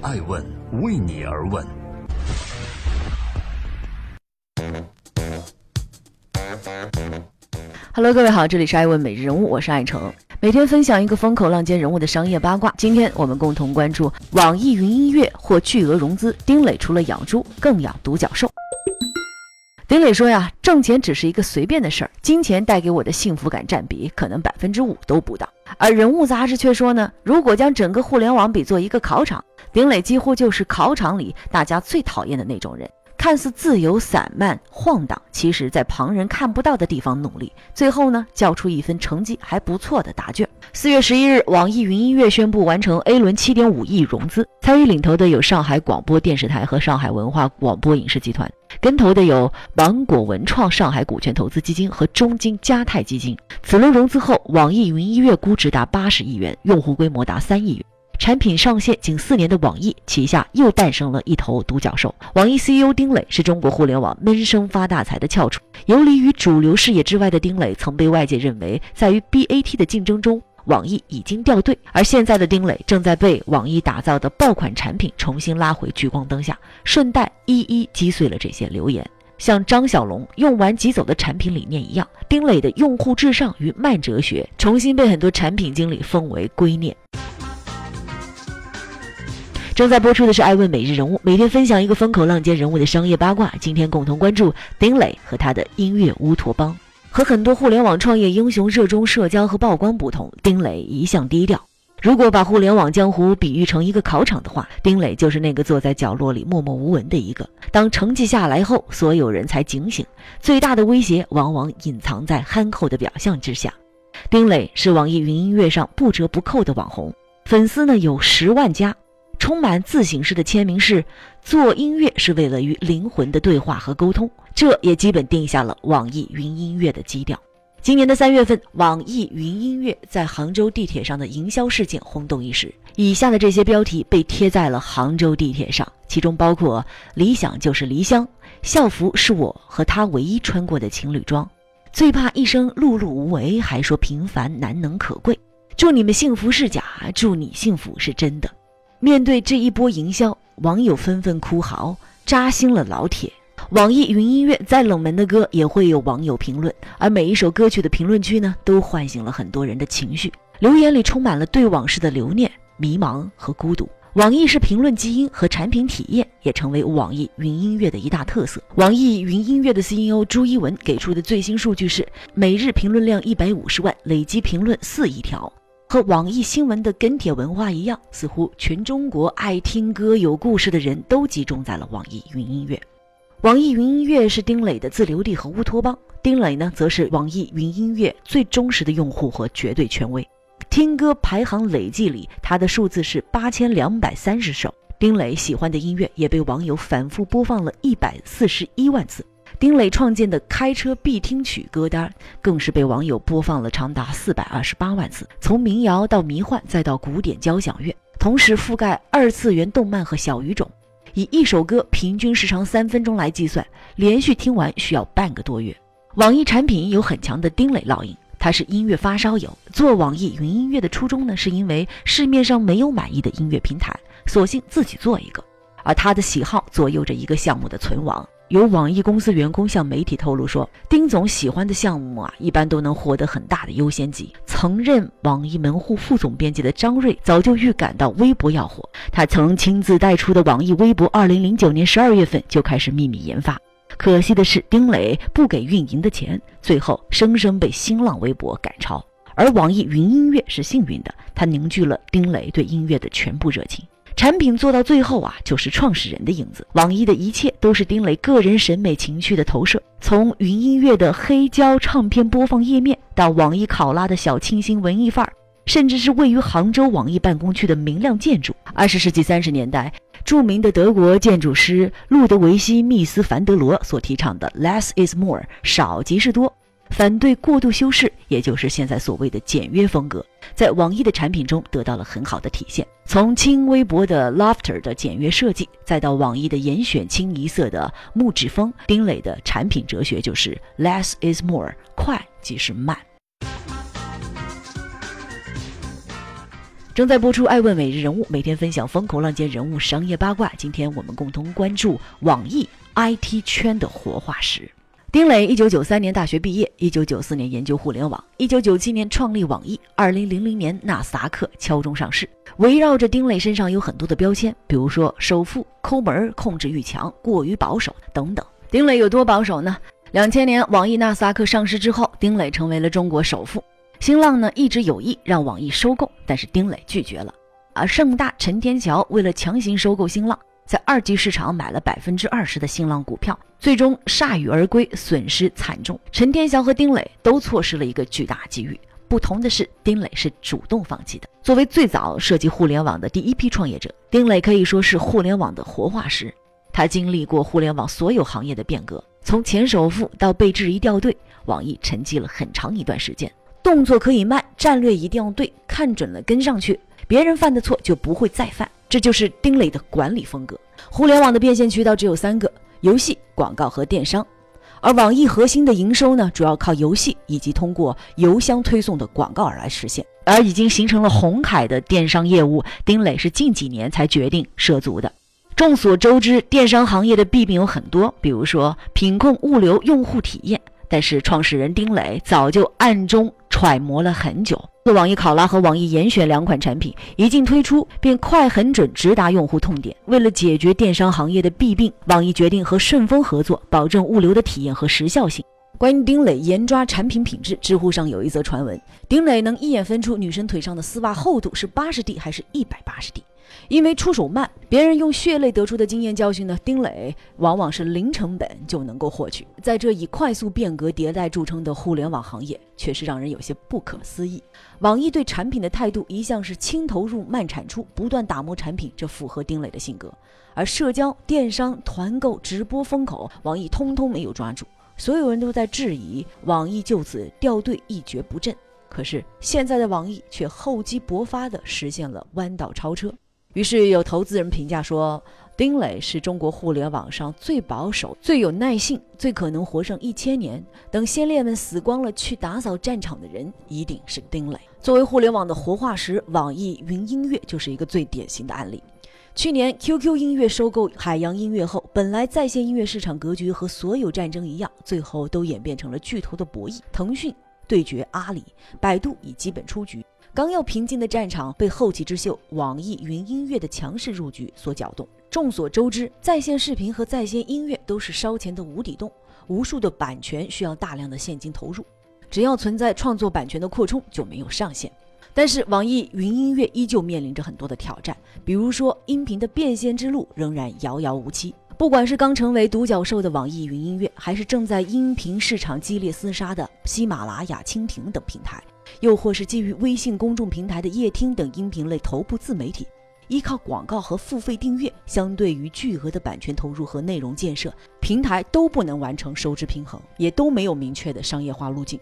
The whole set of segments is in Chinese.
爱问为你而问。Hello，各位好，这里是爱问每日人物，我是爱成，每天分享一个风口浪尖人物的商业八卦。今天我们共同关注网易云音乐获巨额融资，丁磊除了养猪，更养独角兽。丁磊说呀，挣钱只是一个随便的事儿，金钱带给我的幸福感占比可能百分之五都不到。而人物杂志却说呢，如果将整个互联网比作一个考场，丁磊几乎就是考场里大家最讨厌的那种人。看似自由散漫晃荡，其实在旁人看不到的地方努力，最后呢交出一份成绩还不错的答卷。四月十一日，网易云音乐宣布完成 A 轮七点五亿融资，参与领投的有上海广播电视台和上海文化广播影视集团，跟投的有芒果文创上海股权投资基金和中金嘉泰基金。此轮融资后，网易云音乐估值达八十亿元，用户规模达三亿元。产品上线仅四年的网易旗下又诞生了一头独角兽。网易 CEO 丁磊是中国互联网闷声发大财的翘楚。游离于主流视野之外的丁磊，曾被外界认为在与 BAT 的竞争中，网易已经掉队。而现在的丁磊正在被网易打造的爆款产品重新拉回聚光灯下，顺带一一击碎了这些流言。像张小龙用完即走的产品理念一样，丁磊的用户至上与慢哲学重新被很多产品经理奉为圭臬。正在播出的是《爱问每日人物》，每天分享一个风口浪尖人物的商业八卦。今天共同关注丁磊和他的音乐乌托邦。和很多互联网创业英雄热衷社交和曝光不同，丁磊一向低调。如果把互联网江湖比喻成一个考场的话，丁磊就是那个坐在角落里默默无闻的一个。当成绩下来后，所有人才警醒，最大的威胁往往隐藏在憨厚的表象之下。丁磊是网易云音乐上不折不扣的网红，粉丝呢有十万加。充满自省式的签名是：做音乐是为了与灵魂的对话和沟通，这也基本定下了网易云音乐的基调。今年的三月份，网易云音乐在杭州地铁上的营销事件轰动一时。以下的这些标题被贴在了杭州地铁上，其中包括“理想就是离乡”，“校服是我和他唯一穿过的情侣装”，“最怕一生碌碌无为，还说平凡难能可贵”，“祝你们幸福是假，祝你幸福是真的”。面对这一波营销，网友纷纷哭嚎，扎心了老铁。网易云音乐再冷门的歌也会有网友评论，而每一首歌曲的评论区呢，都唤醒了很多人的情绪。留言里充满了对往事的留念、迷茫和孤独。网易是评论基因和产品体验，也成为网易云音乐的一大特色。网易云音乐的 CEO 朱一文给出的最新数据是，每日评论量一百五十万，累计评论四亿条。和网易新闻的跟帖文化一样，似乎全中国爱听歌、有故事的人都集中在了网易云音乐。网易云音乐是丁磊的自留地和乌托邦，丁磊呢，则是网易云音乐最忠实的用户和绝对权威。听歌排行累计里，他的数字是八千两百三十首。丁磊喜欢的音乐也被网友反复播放了一百四十一万次。丁磊创建的开车必听曲歌单，更是被网友播放了长达四百二十八万次。从民谣到迷幻，再到古典交响乐，同时覆盖二次元动漫和小语种。以一首歌平均时长三分钟来计算，连续听完需要半个多月。网易产品有很强的丁磊烙印，他是音乐发烧友。做网易云音乐的初衷呢，是因为市面上没有满意的音乐平台，索性自己做一个。而他的喜好左右着一个项目的存亡。有网易公司员工向媒体透露说，丁总喜欢的项目啊，一般都能获得很大的优先级。曾任网易门户副总编辑的张瑞早就预感到微博要火，他曾亲自带出的网易微博，二零零九年十二月份就开始秘密研发。可惜的是，丁磊不给运营的钱，最后生生被新浪微博赶超。而网易云音乐是幸运的，它凝聚了丁磊对音乐的全部热情。产品做到最后啊，就是创始人的影子。网易的一切都是丁磊个人审美情趣的投射，从云音乐的黑胶唱片播放页面，到网易考拉的小清新文艺范儿，甚至是位于杭州网易办公区的明亮建筑。二十世纪三十年代，著名的德国建筑师路德维希·密斯·凡德罗所提倡的 “less is more”，少即是多。反对过度修饰，也就是现在所谓的简约风格，在网易的产品中得到了很好的体现。从轻微薄的 Laughter 的简约设计，再到网易的严选清一色的木质风，丁磊的产品哲学就是 Less is more，快即是慢。正在播出《爱问每日人物》，每天分享风口浪尖人物商业八卦。今天我们共同关注网易 IT 圈的活化石。丁磊，一九九三年大学毕业，一九九四年研究互联网，一九九七年创立网易，二零零零年纳斯达克敲钟上市。围绕着丁磊身上有很多的标签，比如说首富、抠门、控制欲强、过于保守等等。丁磊有多保守呢？两千年网易纳斯达克上市之后，丁磊成为了中国首富。新浪呢一直有意让网易收购，但是丁磊拒绝了。而盛大、陈天桥为了强行收购新浪，在二级市场买了百分之二十的新浪股票，最终铩羽而归，损失惨重。陈天祥和丁磊都错失了一个巨大机遇。不同的是，丁磊是主动放弃的。作为最早涉及互联网的第一批创业者，丁磊可以说是互联网的活化石。他经历过互联网所有行业的变革，从前首富到被质疑掉队，网易沉寂了很长一段时间。动作可以慢，战略一定要对，看准了跟上去，别人犯的错就不会再犯。这就是丁磊的管理风格。互联网的变现渠道只有三个：游戏、广告和电商。而网易核心的营收呢，主要靠游戏以及通过邮箱推送的广告而来实现。而已经形成了红海的电商业务，丁磊是近几年才决定涉足的。众所周知，电商行业的弊病有很多，比如说品控、物流、用户体验。但是创始人丁磊早就暗中。揣摩了很久，网易考拉和网易严选两款产品一经推出，便快、很准，直达用户痛点。为了解决电商行业的弊病，网易决定和顺丰合作，保证物流的体验和时效性。关于丁磊严抓产品品质，知乎上有一则传闻：丁磊能一眼分出女生腿上的丝袜厚度是八十 D 还是一百八十 D。因为出手慢，别人用血泪得出的经验教训呢，丁磊往往是零成本就能够获取。在这以快速变革迭代著称的互联网行业，确实让人有些不可思议。网易对产品的态度一向是轻投入慢产出，不断打磨产品，这符合丁磊的性格。而社交、电商、团购、直播风口，网易通通没有抓住，所有人都在质疑网易就此掉队一蹶不振。可是现在的网易却厚积薄发地实现了弯道超车。于是有投资人评价说，丁磊是中国互联网上最保守、最有耐性、最可能活上一千年。等先烈们死光了，去打扫战场的人一定是丁磊。作为互联网的活化石，网易云音乐就是一个最典型的案例。去年 QQ 音乐收购海洋音乐后，本来在线音乐市场格局和所有战争一样，最后都演变成了巨头的博弈。腾讯对决阿里，百度已基本出局。刚要平静的战场被后起之秀网易云音乐的强势入局所搅动。众所周知，在线视频和在线音乐都是烧钱的无底洞，无数的版权需要大量的现金投入，只要存在创作版权的扩充就没有上限。但是网易云音乐依旧面临着很多的挑战，比如说音频的变现之路仍然遥遥无期。不管是刚成为独角兽的网易云音乐，还是正在音频市场激烈厮杀的喜马拉雅、蜻蜓等平台。又或是基于微信公众平台的夜听等音频类头部自媒体，依靠广告和付费订阅，相对于巨额的版权投入和内容建设，平台都不能完成收支平衡，也都没有明确的商业化路径。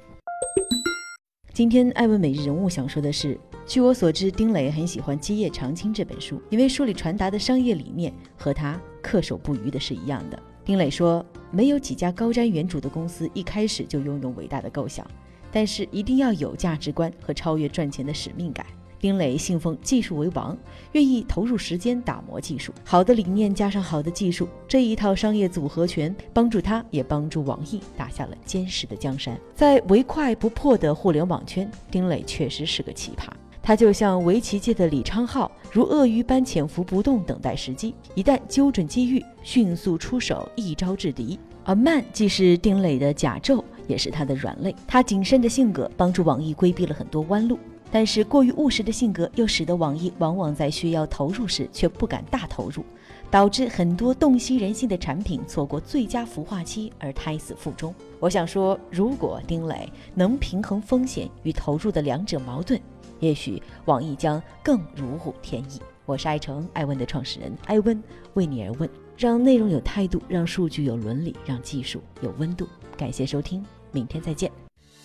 今天艾问每日人物想说的是，据我所知，丁磊很喜欢《基业长青》这本书，因为书里传达的商业理念和他恪守不渝的是一样的。丁磊说，没有几家高瞻远瞩的公司一开始就拥有伟大的构想。但是一定要有价值观和超越赚钱的使命感。丁磊信奉技术为王，愿意投入时间打磨技术。好的理念加上好的技术，这一套商业组合拳帮助他，也帮助网易打下了坚实的江山。在唯快不破的互联网圈，丁磊确实是个奇葩。他就像围棋界的李昌镐，如鳄鱼般潜伏不动，等待时机，一旦揪准机遇，迅速出手，一招制敌。而慢既是丁磊的甲胄。也是他的软肋。他谨慎的性格帮助网易规避了很多弯路，但是过于务实的性格又使得网易往往在需要投入时却不敢大投入，导致很多洞悉人性的产品错过最佳孵化期而胎死腹中。我想说，如果丁磊能平衡风险与投入的两者矛盾，也许网易将更如虎添翼。我是爱成爱问的创始人艾问，为你而问，让内容有态度，让数据有伦理，让技术有温度。感谢收听。明天再见。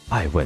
爱问